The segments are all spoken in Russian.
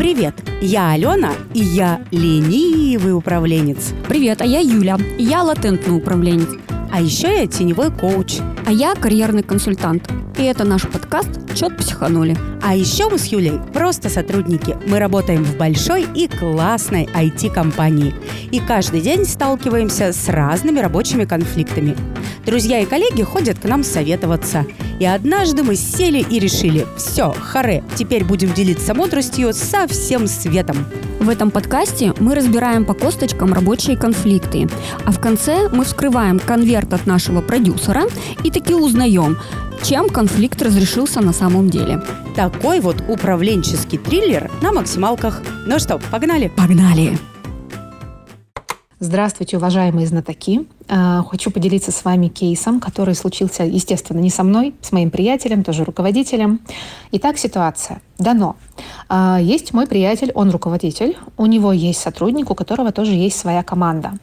Привет, я Алена, и я ленивый управленец. Привет, а я Юля, и я латентный управленец. А еще я теневой коуч. А я карьерный консультант. И это наш подкаст «Чет психанули». А еще мы с Юлей просто сотрудники. Мы работаем в большой и классной IT-компании. И каждый день сталкиваемся с разными рабочими конфликтами. Друзья и коллеги ходят к нам советоваться. И однажды мы сели и решили, все, харе, теперь будем делиться мудростью со всем светом. В этом подкасте мы разбираем по косточкам рабочие конфликты, а в конце мы вскрываем конверт от нашего продюсера и таки узнаем, чем конфликт разрешился на самом деле. Такой вот управленческий триллер на максималках. Ну что, погнали? Погнали! Здравствуйте, уважаемые знатоки. А, хочу поделиться с вами кейсом, который случился, естественно, не со мной, с моим приятелем, тоже руководителем. Итак, ситуация. Дано. А, есть мой приятель, он руководитель, у него есть сотрудник, у которого тоже есть своя команда.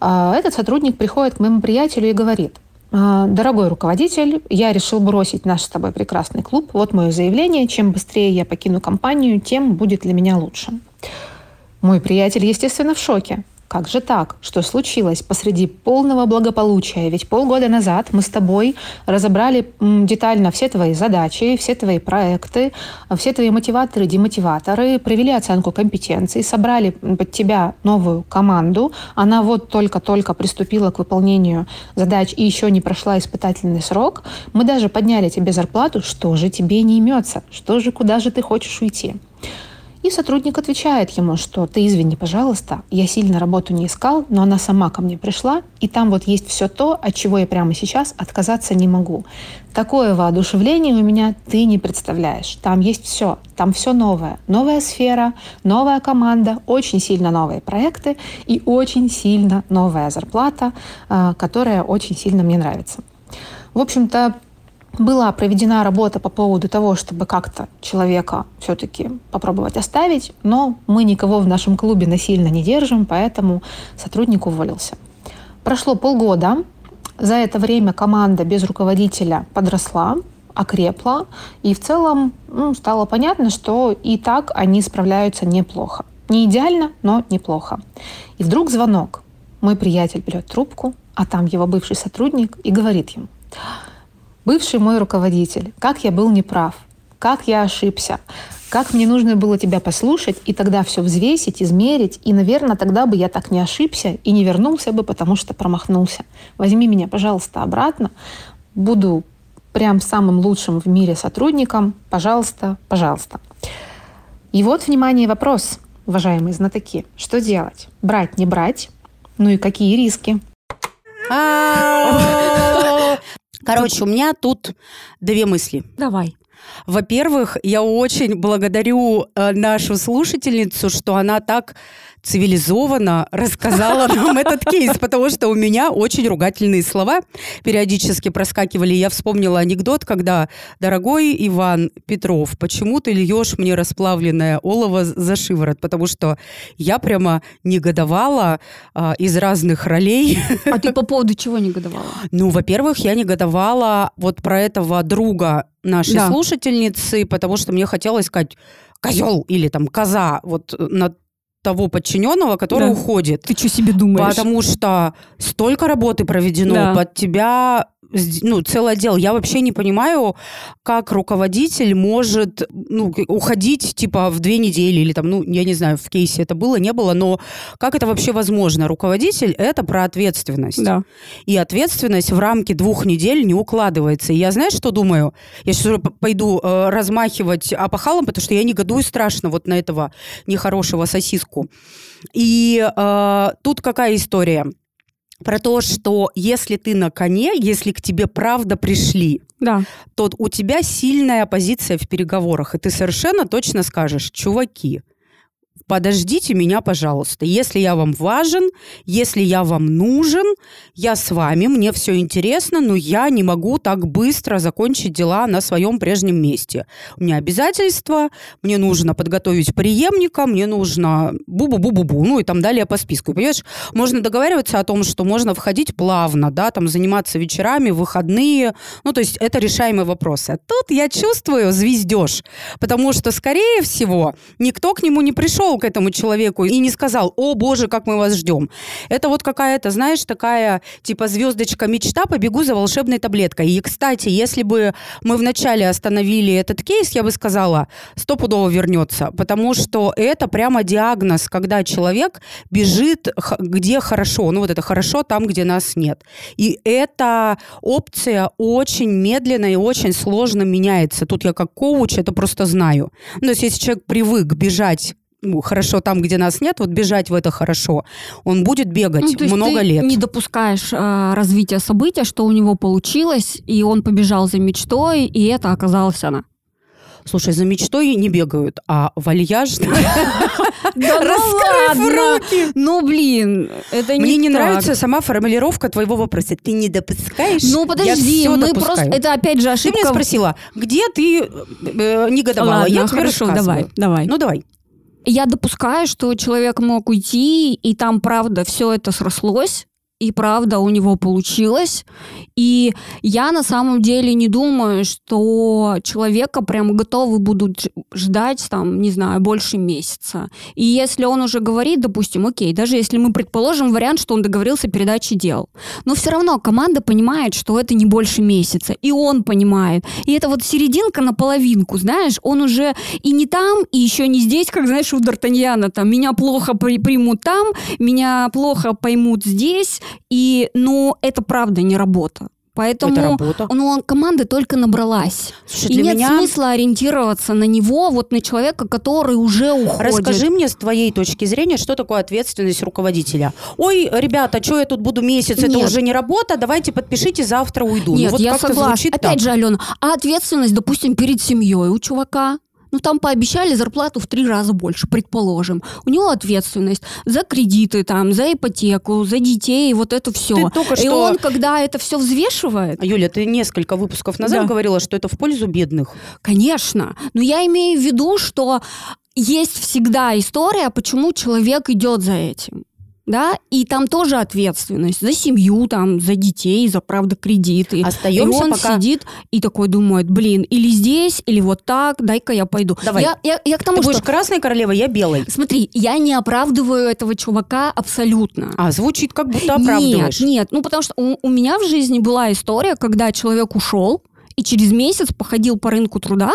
А, этот сотрудник приходит к моему приятелю и говорит, Дорогой руководитель, я решил бросить наш с тобой прекрасный клуб. Вот мое заявление. Чем быстрее я покину компанию, тем будет для меня лучше. Мой приятель, естественно, в шоке. Как же так? Что случилось посреди полного благополучия? Ведь полгода назад мы с тобой разобрали детально все твои задачи, все твои проекты, все твои мотиваторы, демотиваторы, провели оценку компетенций, собрали под тебя новую команду. Она вот только-только приступила к выполнению задач и еще не прошла испытательный срок. Мы даже подняли тебе зарплату. Что же тебе не имется? Что же, куда же ты хочешь уйти? И сотрудник отвечает ему, что ты извини, пожалуйста, я сильно работу не искал, но она сама ко мне пришла, и там вот есть все то, от чего я прямо сейчас отказаться не могу. Такое воодушевление у меня ты не представляешь. Там есть все, там все новое. Новая сфера, новая команда, очень сильно новые проекты и очень сильно новая зарплата, а, которая очень сильно мне нравится. В общем-то, была проведена работа по поводу того, чтобы как-то человека все-таки попробовать оставить, но мы никого в нашем клубе насильно не держим, поэтому сотрудник уволился. Прошло полгода. За это время команда без руководителя подросла, окрепла, и в целом ну, стало понятно, что и так они справляются неплохо. Не идеально, но неплохо. И вдруг звонок. Мой приятель берет трубку, а там его бывший сотрудник и говорит ему, Бывший мой руководитель, как я был неправ, как я ошибся, как мне нужно было тебя послушать и тогда все взвесить, измерить, и, наверное, тогда бы я так не ошибся и не вернулся бы, потому что промахнулся. Возьми меня, пожалуйста, обратно. Буду прям самым лучшим в мире сотрудником. Пожалуйста, пожалуйста. И вот, внимание, вопрос, уважаемые знатоки. Что делать? Брать, не брать? Ну и какие риски? Короче, у меня тут две мысли. Давай. Во-первых, я очень благодарю э, нашу слушательницу, что она так цивилизованно рассказала нам этот кейс, потому что у меня очень ругательные слова периодически проскакивали. Я вспомнила анекдот, когда «Дорогой Иван Петров, почему ты льешь мне расплавленное олово за шиворот?» Потому что я прямо негодовала а, из разных ролей. А ты по поводу чего негодовала? Ну, во-первых, я негодовала вот про этого друга нашей да. слушательницы, потому что мне хотелось сказать козел или там коза вот на того подчиненного, который да. уходит. Ты что себе думаешь? Потому что столько работы проведено да. под тебя ну, целый отдел. Я вообще не понимаю, как руководитель может ну, уходить типа в две недели или там, ну, я не знаю, в кейсе это было, не было, но как это вообще возможно? Руководитель – это про ответственность. Да. И ответственность в рамки двух недель не укладывается. И я, знаешь, что думаю? Я сейчас пойду э, размахивать опахалом, потому что я негодую страшно вот на этого нехорошего сосиску. И э, тут какая история? Про то, что если ты на коне, если к тебе правда пришли, да. то у тебя сильная позиция в переговорах, и ты совершенно точно скажешь, чуваки, подождите меня, пожалуйста. Если я вам важен, если я вам нужен, я с вами, мне все интересно, но я не могу так быстро закончить дела на своем прежнем месте. У меня обязательства, мне нужно подготовить преемника, мне нужно бу-бу-бу-бу-бу, ну и там далее по списку. Понимаешь, можно договариваться о том, что можно входить плавно, да, там заниматься вечерами, выходные, ну то есть это решаемый вопрос. А тут я чувствую звездеж, потому что, скорее всего, никто к нему не пришел к этому человеку и не сказал, о боже, как мы вас ждем. Это вот какая-то, знаешь, такая типа звездочка мечта, побегу за волшебной таблеткой. И, кстати, если бы мы вначале остановили этот кейс, я бы сказала, стопудово вернется, потому что это прямо диагноз, когда человек бежит где хорошо, ну вот это хорошо там, где нас нет. И эта опция очень медленно и очень сложно меняется. Тут я как коуч это просто знаю. Ну, то есть если человек привык бежать хорошо там, где нас нет, вот бежать в это хорошо, он будет бегать ну, много ты лет. Не допускаешь э, развития события, что у него получилось, и он побежал за мечтой, и это оказалось она. Слушай, за мечтой не бегают, а вальяжно. Ну руки. Ну, блин, это не Мне не нравится сама формулировка твоего вопроса. Ты не допускаешь? Ну, подожди, мы просто... Это опять же ошибка. Ты меня спросила, где ты э, негодовала? Я тебе рассказываю. давай, давай. Ну, давай. Я допускаю, что человек мог уйти, и там, правда, все это срослось, и правда у него получилось. И я на самом деле не думаю, что человека прям готовы будут ждать там, не знаю, больше месяца. И если он уже говорит, допустим, окей, даже если мы предположим вариант, что он договорился о передаче дел, но все равно команда понимает, что это не больше месяца, и он понимает. И это вот серединка на половинку, знаешь, он уже и не там, и еще не здесь, как, знаешь, у Д'Артаньяна, там, меня плохо при примут там, меня плохо поймут здесь, и, ну, это правда не работа. Поэтому это работа. Ну, команда только набралась. Слушай, и нет меня... смысла ориентироваться на него, вот на человека, который уже уходит. Расскажи мне с твоей точки зрения, что такое ответственность руководителя. Ой, ребята, что я тут буду месяц, нет. это уже не работа, давайте подпишите, завтра уйду. Ну нет, ну, вот я согласна. Опять так. же, Алена, а ответственность, допустим, перед семьей у чувака? Ну там пообещали зарплату в три раза больше, предположим. У него ответственность за кредиты, там, за ипотеку, за детей, вот это все. Ты только что... И он, когда это все взвешивает... Юля, ты несколько выпусков назад да. говорила, что это в пользу бедных. Конечно. Но я имею в виду, что есть всегда история, почему человек идет за этим да, и там тоже ответственность за семью, там, за детей, за, правда, кредиты. Остаемся и он пока... сидит и такой думает, блин, или здесь, или вот так, дай-ка я пойду. Давай. Я, я, я к тому, Ты что... будешь красной королевой, я белой. Смотри, я не оправдываю этого чувака абсолютно. А, звучит как будто оправдываешь. Нет, нет, ну потому что у, у меня в жизни была история, когда человек ушел, и через месяц походил по рынку труда,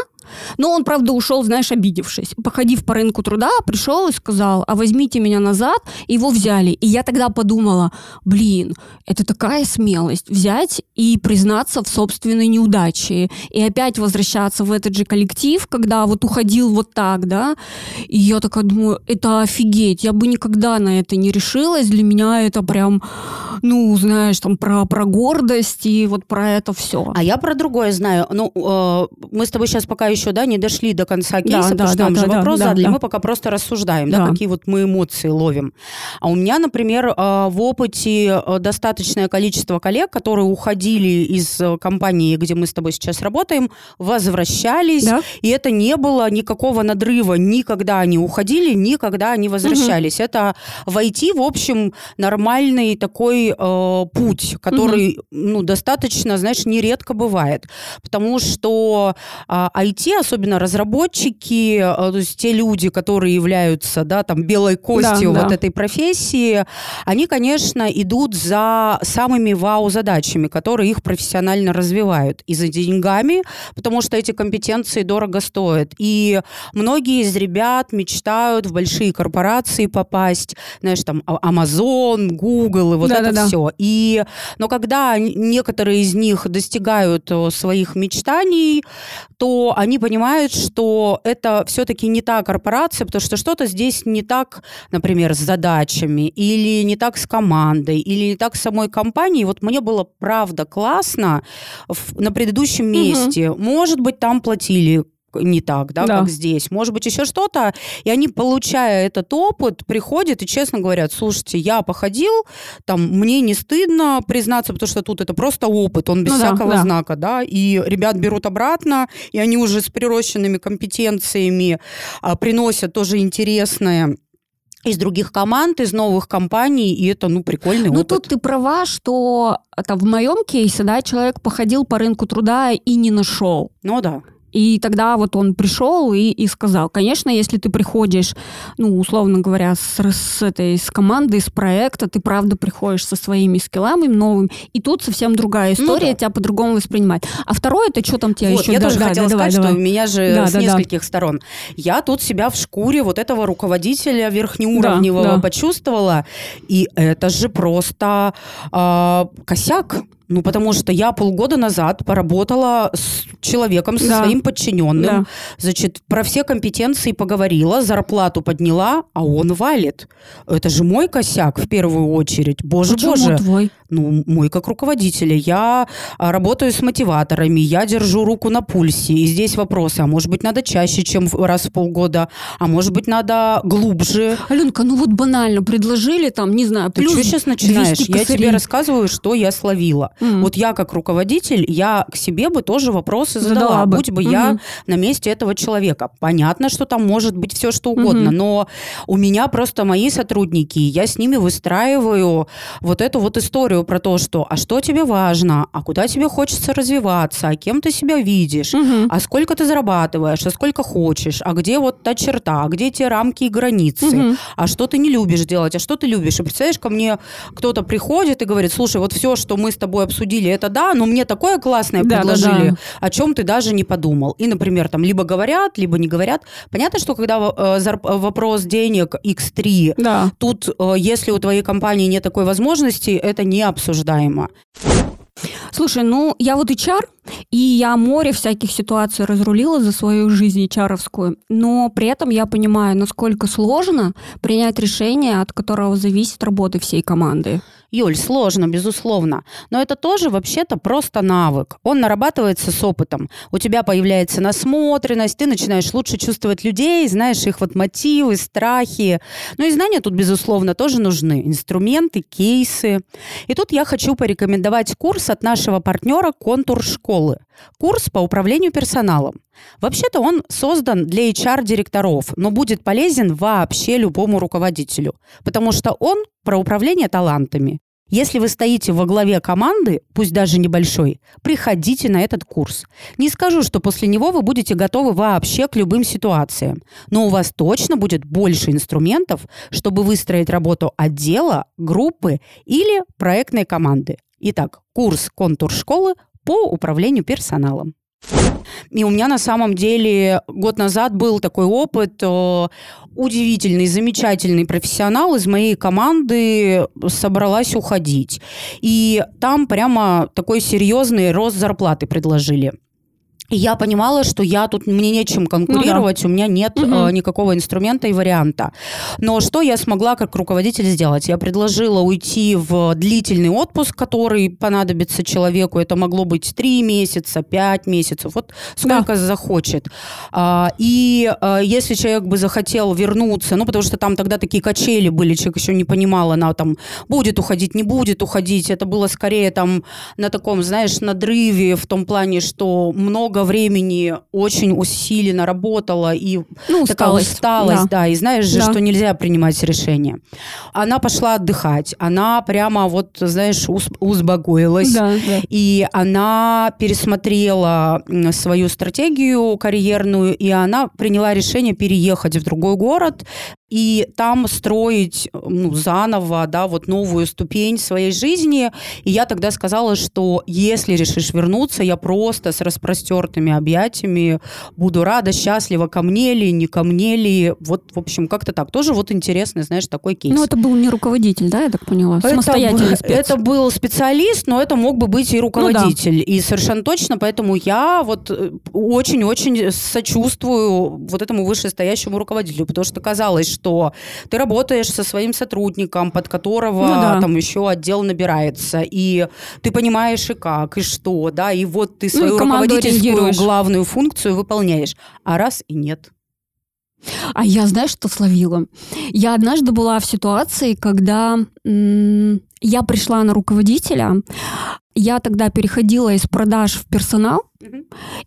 но он, правда, ушел, знаешь, обидевшись. Походив по рынку труда, пришел и сказал, а возьмите меня назад. Его взяли. И я тогда подумала, блин, это такая смелость взять и признаться в собственной неудаче. И опять возвращаться в этот же коллектив, когда вот уходил вот так, да. И я такая думаю, это офигеть. Я бы никогда на это не решилась. Для меня это прям, ну, знаешь, там про, про гордость и вот про это все. А я про другое знаю. Ну, э, мы с тобой сейчас пока еще да, не дошли до конца кейса, да, потому да, что да, нам да, же да, вопрос да, задали, да. мы пока просто рассуждаем, да. да, какие вот мы эмоции ловим. А у меня, например, э, в опыте э, достаточное количество коллег, которые уходили из э, компании, где мы с тобой сейчас работаем, возвращались, да. и это не было никакого надрыва, никогда они уходили, никогда они возвращались. Угу. Это войти, в общем, нормальный такой э, путь, который, угу. ну, достаточно, знаешь, нередко бывает, потому что э, IT особенно разработчики, э, то есть те люди, которые являются, да, там, белой костью да, вот да. этой профессии, они, конечно, идут за самыми вау-задачами, которые их профессионально развивают. И за деньгами, потому что эти компетенции дорого стоят. И многие из ребят мечтают в большие корпорации попасть, знаешь, там, а, Amazon, Google и вот да, это да, все. Да. И, но когда некоторые из них достигают э, своих мечтаний, то они понимают, что это все-таки не та корпорация, потому что что-то здесь не так, например, с задачами, или не так с командой, или не так с самой компанией. Вот мне было правда классно в, на предыдущем месте. Угу. Может быть, там платили не так, да, Да. как здесь, может быть, еще что-то, и они, получая этот опыт, приходят и честно говорят, слушайте, я походил, там, мне не стыдно признаться, потому что тут это просто опыт, он без Ну всякого да. знака, да, и ребят берут обратно, и они уже с прирощенными компетенциями а, приносят тоже интересное из других команд, из новых компаний, и это, ну, прикольный Ну, опыт. тут ты права, что это в моем кейсе, да, человек походил по рынку труда и не нашел. Ну, да. И тогда вот он пришел и, и сказал, конечно, если ты приходишь, ну, условно говоря, с, с этой с командой, с проекта, ты правда приходишь со своими скиллами новыми, и тут совсем другая Ну история, да. тебя по-другому воспринимать. А второе, это что там тебя Вот, еще... я да, тоже да, хотела да, сказать, давай, что давай. у меня же Да, с да, да. нескольких сторон. Я тут себя в шкуре вот этого руководителя верхнеуровневого Да, да. почувствовала, и это же просто а, косяк. Ну, потому что я полгода назад поработала с человеком, со Да. своим подчиненным, Да. значит, про все компетенции поговорила, зарплату подняла, а он валит. Это же мой косяк в первую очередь. Боже, Почему боже. твой? Ну, мой как руководителя. Я а, работаю с мотиваторами, я держу руку на пульсе. И здесь вопросы, а может быть, надо чаще, чем раз в полгода, а может быть, надо глубже. Аленка, ну вот банально предложили там, не знаю, Ты плюс что сейчас начинаешь? 200 Я тебе рассказываю, что я словила. М. Вот я как руководитель, я к себе бы тоже вопросы задала, Задала бы. будь бы я Мгм. на месте этого человека. Понятно, что там может быть все что угодно, Мгм. но у меня просто мои сотрудники, я с ними выстраиваю вот эту вот историю про то, что а что тебе важно, а куда тебе хочется развиваться, а кем ты себя видишь, Мгм. а сколько ты зарабатываешь, а сколько хочешь, а где вот та черта, а где те рамки и границы, Мгм. а что ты не любишь делать, а что ты любишь. И представляешь, ко мне кто-то приходит и говорит, слушай, вот все, что мы с тобой обсудили, это да, но мне такое классное Да, да, предложили, да. о чем ты даже не подумал. И, например, там либо говорят, либо не говорят. Понятно, что когда э, зарп- вопрос денег X3, Да. тут, э, если у твоей компании нет такой возможности, это не обсуждаемо. Слушай, ну я вот HR, и я море всяких ситуаций разрулила за свою жизнь HR-овскую, но при этом я понимаю, насколько сложно принять решение, от которого зависит работа всей команды. Юль, сложно, безусловно. Но это тоже вообще-то просто навык. Он нарабатывается с опытом. У тебя появляется насмотренность, ты начинаешь лучше чувствовать людей, знаешь их вот мотивы, страхи. Ну и знания тут, безусловно, тоже нужны. Инструменты, кейсы. И тут я хочу порекомендовать курс от нашего партнера «Контур школы». Курс по управлению персоналом. Вообще-то он создан для HR-директоров, но будет полезен вообще любому руководителю, потому что он про управление талантами. Если вы стоите во главе команды, пусть даже небольшой, приходите на этот курс. Не скажу, что после него вы будете готовы вообще к любым ситуациям, но у вас точно будет больше инструментов, чтобы выстроить работу отдела, группы или проектной команды. Итак, курс «Контур школы» по управлению персоналом. И у меня на самом деле год назад был такой опыт. э, Удивительный, замечательный профессионал из моей команды собралась уходить. И там прямо такой серьезный рост зарплаты предложили. И я понимала, что я тут мне нечем конкурировать, у меня нет Мгм. э, никакого инструмента и варианта. Но что я смогла как руководитель сделать? Я предложила уйти в длительный отпуск, который понадобится человеку. Это могло быть 3 месяца, 5 месяцев, вот сколько захочет. А, и а, если человек бы захотел вернуться, ну, потому что там тогда такие качели были, человек еще не понимал, она там будет уходить, не будет уходить. Это было скорее там на таком, знаешь, надрыве в том плане, что много времени очень усиленно работала и Ну, такая усталость. усталость, Да. да. и знаешь же, Да. что нельзя принимать решения. Она пошла отдыхать, она прямо вот, знаешь, успокоилась. Да, да. И она пересмотрела свою стратегию карьерную, и она приняла решение переехать в другой город и там строить ну, заново, да, вот новую ступень своей жизни. И я тогда сказала, что если решишь вернуться, я просто с распростертыми объятиями буду рада, счастлива, ко мне ли, не ко мне ли. Вот, в общем, как-то так. Тоже вот интересный, знаешь, такой кейс. Ну, это был не руководитель, да, я так поняла? Это Самостоятельный был- спец. Это был специалист, но это мог бы быть и руководитель. И совершенно точно, поэтому я вот э, очень-очень сочувствую вот этому вышестоящему руководителю, потому что казалось, что ты работаешь со своим сотрудником, под которого Ну да. там еще отдел набирается, и ты понимаешь и как, и что, да, и вот ты свою Ну, руководительскую делегируешь. главную функцию выполняешь, а раз и нет. А я, знаешь, что словила? Я однажды была в ситуации, когда я пришла на руководителя, я тогда переходила из продаж в персонал,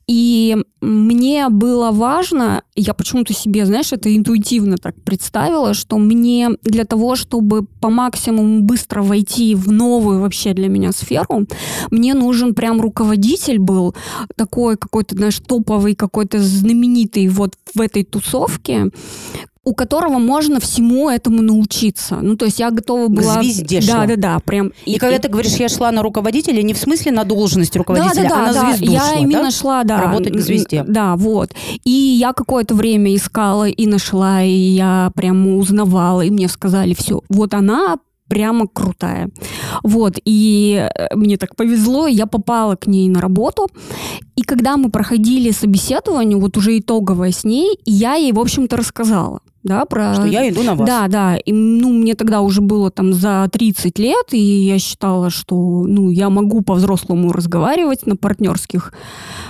и мне было важно, я почему-то себе, знаешь, это интуитивно так представила, что мне для того, чтобы по максимуму быстро войти в новую вообще для меня сферу, мне нужен прям руководитель был, такой какой-то, знаешь, топовый, какой-то знаменитый вот в этой тусовке, у которого можно всему этому научиться. Ну, то есть я готова была... К звезде шла. Да, да, да, прям. И, когда ты говоришь, я шла на руководителя, не в смысле на должность руководителя, да, да, а на да, звезду я шла, именно да? шла, да. Работать к звезде. Да, вот. И я какое-то время искала и нашла, и я прямо узнавала, и мне сказали, все, вот она прямо крутая. Вот, и э, мне так повезло, я попала к ней на работу, и когда мы проходили собеседование, вот уже итоговое с ней, я ей, в общем-то, рассказала. Да, про... Что я иду на вас. Да, да. И, ну, мне тогда уже было там за 30 лет, и я считала, что ну, я могу по-взрослому разговаривать на партнерских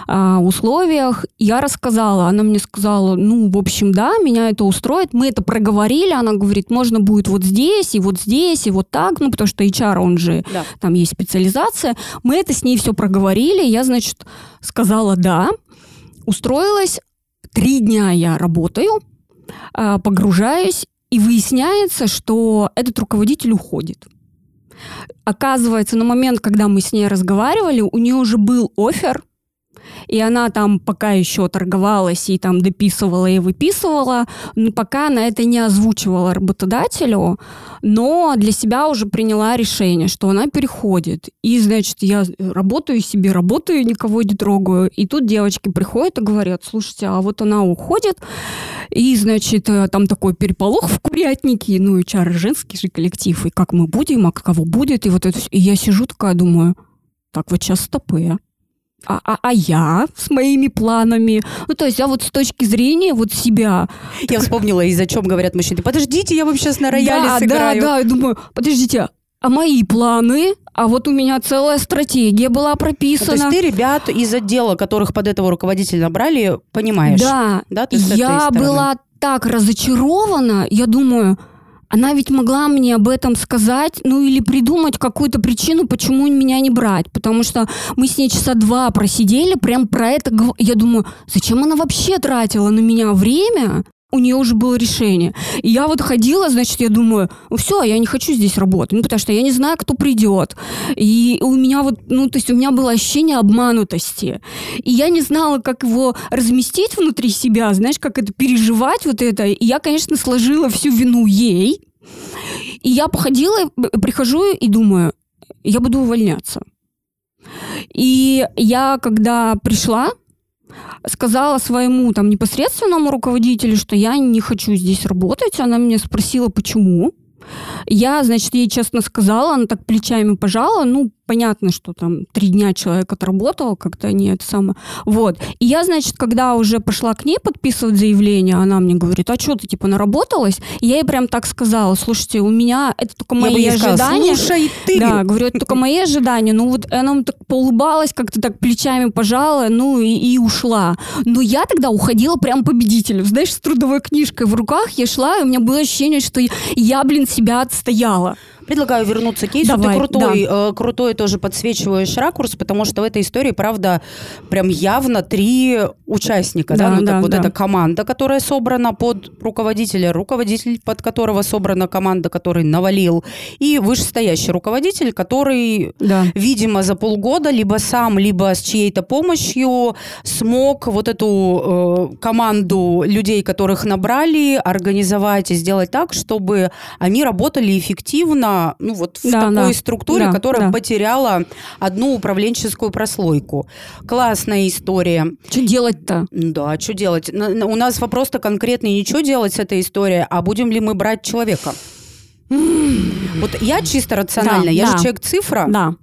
а, условиях. Я рассказала, она мне сказала, ну, в общем, да, меня это устроит. Мы это проговорили, она говорит, можно будет вот здесь, и вот здесь, и вот так, ну, потому что HR, он же, Да. там есть специализация. Мы это с ней все проговорили, я, значит, сказала да, устроилась, три дня я работаю, погружаюсь, и выясняется, что этот руководитель уходит. Оказывается, на момент, когда мы с ней разговаривали, у нее уже был офер, и она там пока еще торговалась и там дописывала и выписывала, но пока она это не озвучивала работодателю, но для себя уже приняла решение, что она переходит. И, значит, я работаю себе, работаю, никого не трогаю. И тут девочки приходят и говорят, слушайте, а вот она уходит, и, значит, э, там такой переполох в курятнике, ну, и чар женский же коллектив, и как мы будем, а кого будет, и вот это все. И я сижу такая, думаю, так вот сейчас стопы. А, а я с моими планами? Ну, то есть я вот с точки зрения вот себя. Я вспомнила, из-за чем говорят мужчины. Подождите, я вам сейчас на рояле да, сыграю. да, да, я думаю, подождите, а мои планы? А вот у меня целая стратегия была Ну, то прописана. есть ты ребят из отдела, которых под этого руководителя набрали, понимаешь? Да, Да, ты я была так разочарована, я думаю, она ведь могла мне об этом сказать, ну или придумать какую-то причину, почему меня не брать. Потому что мы с ней часа два просидели, прям про это. Я думаю, зачем она вообще тратила на меня время? У нее уже было решение. И я вот ходила, значит, я думаю, все, я не хочу здесь работать, ну, потому что я не знаю, кто придет. И у меня вот, ну, то есть у меня было ощущение обманутости. И я не знала, как его разместить внутри себя, знаешь, как это переживать вот это. И я, конечно, сложила всю вину ей. И я походила, прихожу и думаю, я буду увольняться. И я, когда пришла, сказала своему там непосредственному руководителю, что я не хочу здесь работать. Она меня спросила, почему. Я, значит, ей честно сказала, она так плечами пожала, ну, понятно, что там три дня человек отработал, как-то не это самое. Вот. И я, значит, когда уже пошла к ней подписывать заявление, она мне говорит, а что ты, типа, наработалась? И я ей прям так сказала, слушайте, у меня это только Я мои ей сказала, ожидания. слушай, ты. Да, говорю, это только мои ожидания. Ну вот она так поулыбалась, как-то так плечами пожала, ну и, и ушла. Но я тогда уходила прям победителем. Знаешь, с трудовой книжкой в руках я шла, и у меня было ощущение, что я, блин, себя отстояла. Предлагаю вернуться к кейсу. Давай, Ты крутой, э, крутой тоже подсвечиваешь ракурс, потому что в этой истории, правда, прям явно три участника. Да, Да, Ну, так да, вот да. эта команда, которая собрана под руководителя, руководитель, под которого собрана команда, который навалил, и вышестоящий руководитель, который Да. видимо, за полгода либо сам, либо с чьей-то помощью смог вот эту э, команду людей, которых набрали, организовать и сделать так, чтобы они работали эффективно, ну вот в Да, такой да. структуре, Да, которая да. потеряла одну управленческую прослойку. Классная история. Что делать-то? Да, что делать? У нас вопрос-то конкретный, ничего делать с этой историей, а будем ли мы брать человека? Вот я чисто рационально, Да, я да. же человек-цифра, Да.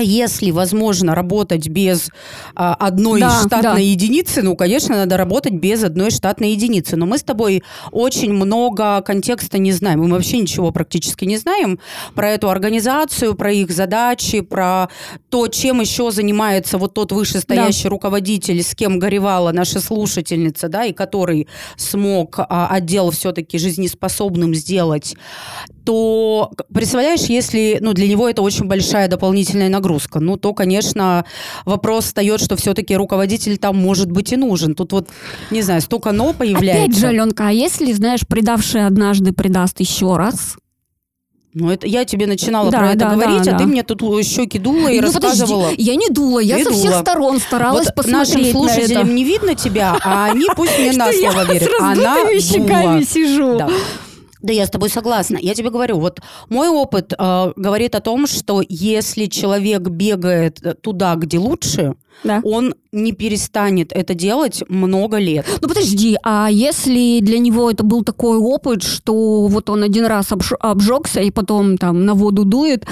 Если возможно работать без а, одной Да, штатной да. единицы, ну, конечно, надо работать без одной штатной единицы. Но мы с тобой очень много контекста не знаем. Мы вообще ничего практически не знаем про эту организацию, про их задачи, про то, чем еще занимается вот тот вышестоящий руководитель, с кем горевала наша слушательница, да, и который смог а, отдел все-таки жизнеспособным сделать то представляешь, если ну, для него это очень большая дополнительная нагрузка, ну то, конечно, вопрос встает, что все-таки руководитель там может быть и нужен. Тут вот, не знаю, столько «но» появляется. Опять же, Аленка, а если, знаешь, предавший однажды предаст еще раз? Ну, это я тебе начинала Да, про это да, говорить, да, а ты да. мне тут щеки дула и Ну, рассказывала. подожди, я не дула, я Ты со всех дула. сторон старалась Вот посмотреть нашим на слушателям это. не видно тебя, а они пусть мне на слово верят. Она дула. сижу. Да. Я с тобой согласна. Я тебе говорю, вот мой опыт э, говорит о том, что если человек бегает э, туда, где лучше, Да. он не перестанет это делать много лет. Ну подожди, а если для него это был такой опыт, что вот он один раз обж- обжегся и потом там на воду дует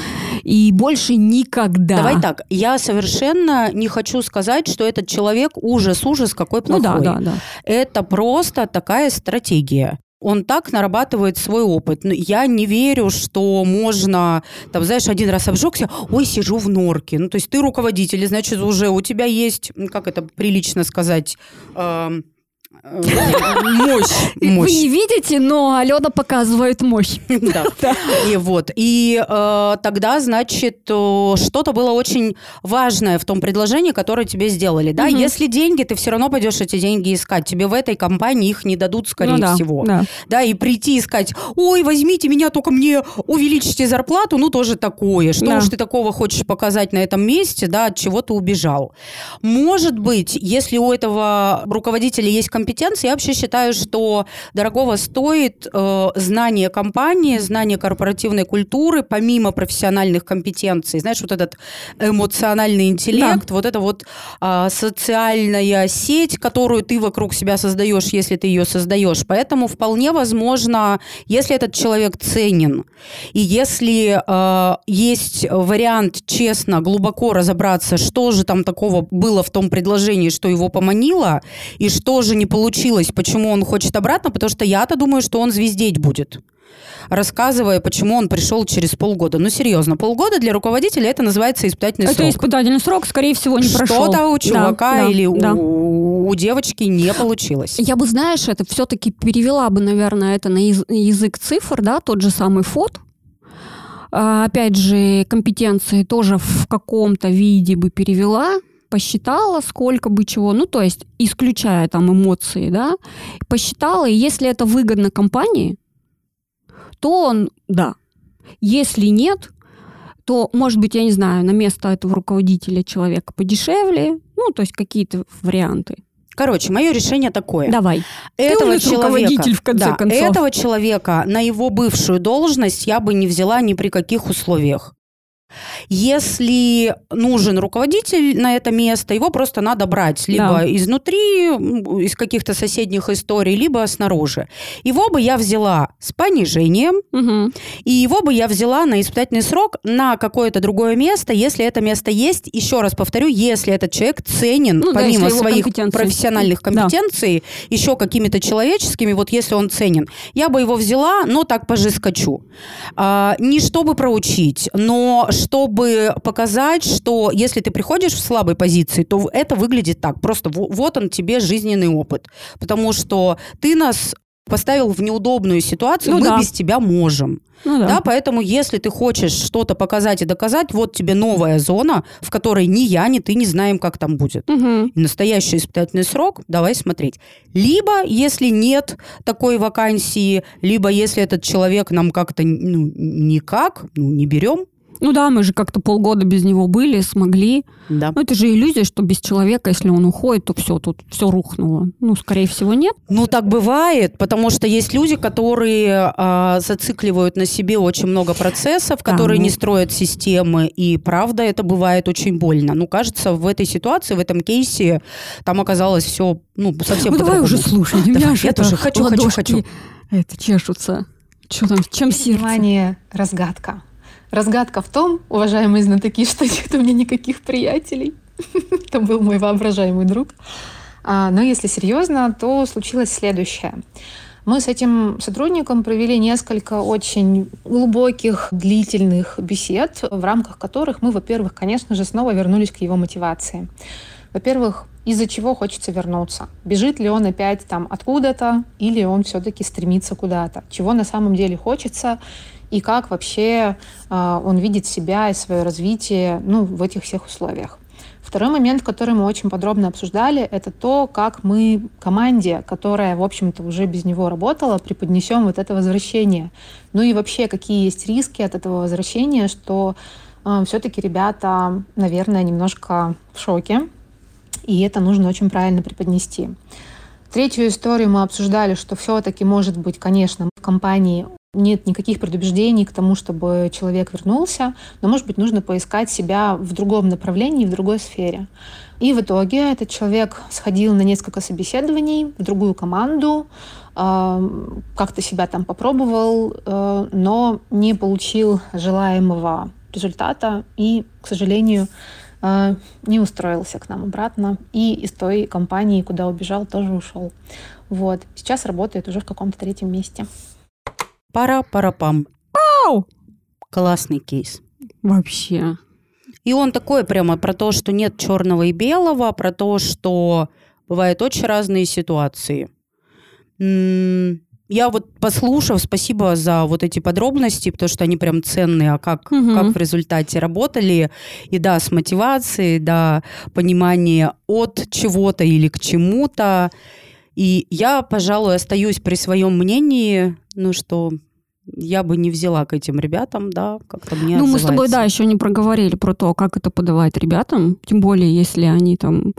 и больше никогда. Давай так, я совершенно не хочу сказать, что этот человек ужас-ужас какой Ну плохой. да, да, да. Это просто такая стратегия. Он так нарабатывает свой опыт. Но Я не верю, что можно, там, знаешь, один раз обжегся, ой, сижу в норке. Ну, то есть ты руководитель, значит, уже у тебя есть, как это прилично сказать, эм, мощь. Вы не видите, но Алена показывает мощь. Да. И вот. И э, тогда, значит, э, что-то было очень важное в том предложении, которое тебе сделали. Да, если деньги, ты все равно пойдешь эти деньги искать. Тебе в этой компании их не дадут, скорее Ну всего. да. И прийти искать, ой, возьмите меня, только мне увеличьте зарплату, ну тоже такое. Что уж ты такого хочешь показать на этом месте, да, от чего ты убежал. Может быть, если у этого руководителя есть компетенции, я вообще считаю, что дорогого стоит э, знание компании, знание корпоративной культуры, помимо профессиональных компетенций. Знаешь, вот этот эмоциональный интеллект, вот это вот а, социальная сеть, которую ты вокруг себя создаешь, если ты ее создаешь. Поэтому вполне возможно, если этот человек ценен, и если э, есть вариант честно, глубоко разобраться, что же там такого было в том предложении, что его поманило, и что же не получилось, почему он хочет обратно, потому что я-то думаю, что он звездеть будет рассказывая, почему он пришел через полгода. Ну, серьезно, полгода для руководителя это называется испытательный Это срок. испытательный срок, скорее всего, не прошел. Что-то у чувака да, или да. у, у девочки не получилось. Я бы, знаешь, это все-таки перевела бы, наверное, это на яз- язык цифр, да, тот же самый ФОД. А, опять же, компетенции тоже в каком-то виде бы перевела, посчитала, сколько бы чего, ну, то есть, исключая там эмоции, да, посчитала, и если это выгодно компании, то он, да. Если нет, то, может быть, я не знаю, на место этого руководителя человека подешевле, ну, то есть какие-то варианты. Короче, мое решение такое. Давай. этого человека, руководитель, в конце да, концов. этого человека на его бывшую должность я бы не взяла ни при каких условиях. Если нужен руководитель на это место, его просто надо брать либо Да. изнутри, из каких-то соседних историй, либо снаружи. Его бы я взяла с понижением, Мгм. и его бы я взяла на испытательный срок на какое-то другое место, если это место есть. Еще раз повторю, если этот человек ценен, Ну да, помимо его своих компетенции. профессиональных Да. компетенций, еще какими-то человеческими, вот если он ценен, я бы его взяла, но так пожескочу. А, не чтобы проучить, но чтобы показать, что если ты приходишь в слабой позиции, то это выглядит так. Просто во- вот он тебе жизненный опыт. Потому что ты нас поставил в неудобную ситуацию, Ну мы да. без тебя можем. Ну да. Да, поэтому если ты хочешь что-то показать и доказать, вот тебе новая зона, в которой ни я, ни ты не знаем, как там будет. И настоящий испытательный срок, давай смотреть. Либо, если нет такой вакансии, либо если этот человек нам как-то ну, никак, ну, не берем, Ну да, мы же как-то полгода без него были, смогли. да. Ну это же иллюзия, что без человека, если он уходит, то все, тут все рухнуло. Ну, скорее всего, нет. Ну, так бывает, потому что есть люди, которые а, зацикливают на себе очень много процессов, Да, которые ну. не строят системы, и правда это бывает очень больно. Ну, кажется, в этой ситуации, в этом кейсе, там оказалось все, ну, совсем ну давай по-другому. уже слушай. У меня аж я тоже хочу, хочу, хочу. Это чешутся. Что там, чем сердце? Внимание, разгадка. Разгадка в том, уважаемые знатоки, что нет у меня никаких приятелей. Это был мой воображаемый друг. А, но если серьезно, то случилось следующее. Мы с этим сотрудником провели несколько очень глубоких, длительных бесед, в рамках которых мы, во-первых, конечно же, снова вернулись к его мотивации. Во-первых, из-за чего хочется вернуться. Бежит ли он опять там откуда-то, или он все-таки стремится куда-то. Чего на самом деле хочется, и как вообще э, он видит себя и свое развитие ну, в этих всех условиях. Второй момент, который мы очень подробно обсуждали, это то, как мы команде, которая, в общем-то, уже без него работала, преподнесем вот это возвращение. Ну и вообще, какие есть риски от этого возвращения, что э, все-таки ребята, наверное, немножко в шоке, и это нужно очень правильно преподнести. Третью историю мы обсуждали, что все-таки может быть, конечно, в компании нет никаких предубеждений к тому, чтобы человек вернулся, но, может быть, нужно поискать себя в другом направлении, в другой сфере. И в итоге этот человек сходил на несколько собеседований в другую команду, э, как-то себя там попробовал, э, но не получил желаемого результата и, к сожалению, э, не устроился к нам обратно. И из той компании, куда убежал, тоже ушел. Вот. Сейчас работает уже в каком-то третьем месте. Пара-пара-пам. Ау! Классный кейс. Вообще. И он такой прямо про то, что нет черного и белого, про то, что бывают очень разные ситуации. Я вот послушав, спасибо за вот эти подробности, потому что они прям ценные, а как, угу. как в результате работали. И да, с мотивацией, да, понимание от чего-то или к чему-то. И я, пожалуй, остаюсь при своем мнении, ну что я бы не взяла к этим ребятам, да, как-то мне Ну, отзывается. мы с тобой, да, еще не проговорили про то, как это подавать ребятам, тем более, если они там,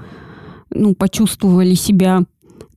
ну, почувствовали себя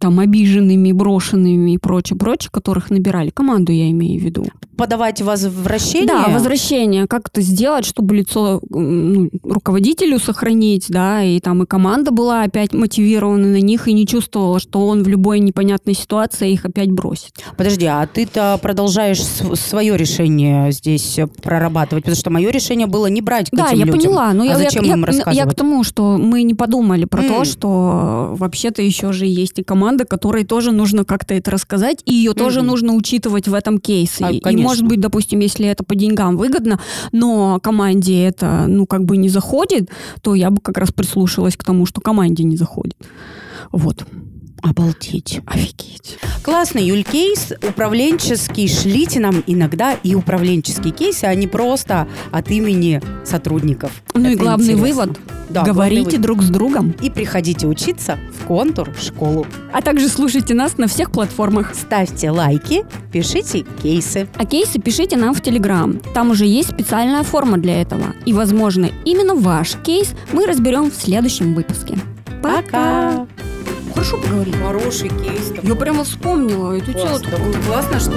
там обиженными, брошенными и прочее, прочее, которых набирали. Команду я имею в виду. Подавать возвращение? Да, возвращение. Как это сделать, чтобы лицо ну, руководителю сохранить, да, и там и команда была опять мотивирована на них и не чувствовала, что он в любой непонятной ситуации их опять бросит. Подожди, а ты-то продолжаешь свое решение здесь прорабатывать, потому что мое решение было не брать к да, я людям. поняла, но а я, зачем я, им рассказывать? Я к тому, что мы не подумали про mm. то, что вообще-то еще же есть и команда команда, которой тоже нужно как-то это рассказать, и ее mm-hmm. тоже нужно учитывать в этом кейсе. А, и, может быть, допустим, если это по деньгам выгодно, но команде это, ну, как бы не заходит, то я бы как раз прислушалась к тому, что команде не заходит. Вот. Обалдеть. Офигеть. Классный Юль кейс, управленческий. Шлите нам иногда и управленческие кейсы, а не просто от имени сотрудников. Ну Это и главный интересно. вывод. Да, Говорите вывод. друг с другом. И приходите учиться в контур школу. А также слушайте нас на всех платформах. Ставьте лайки, пишите кейсы. А кейсы пишите нам в Телеграм. Там уже есть специальная форма для этого. И, возможно, именно ваш кейс мы разберем в следующем выпуске. Пока! Хорошо поговорили. Хороший кейс. Такой. Я прямо вспомнила. Это Класс, классно, что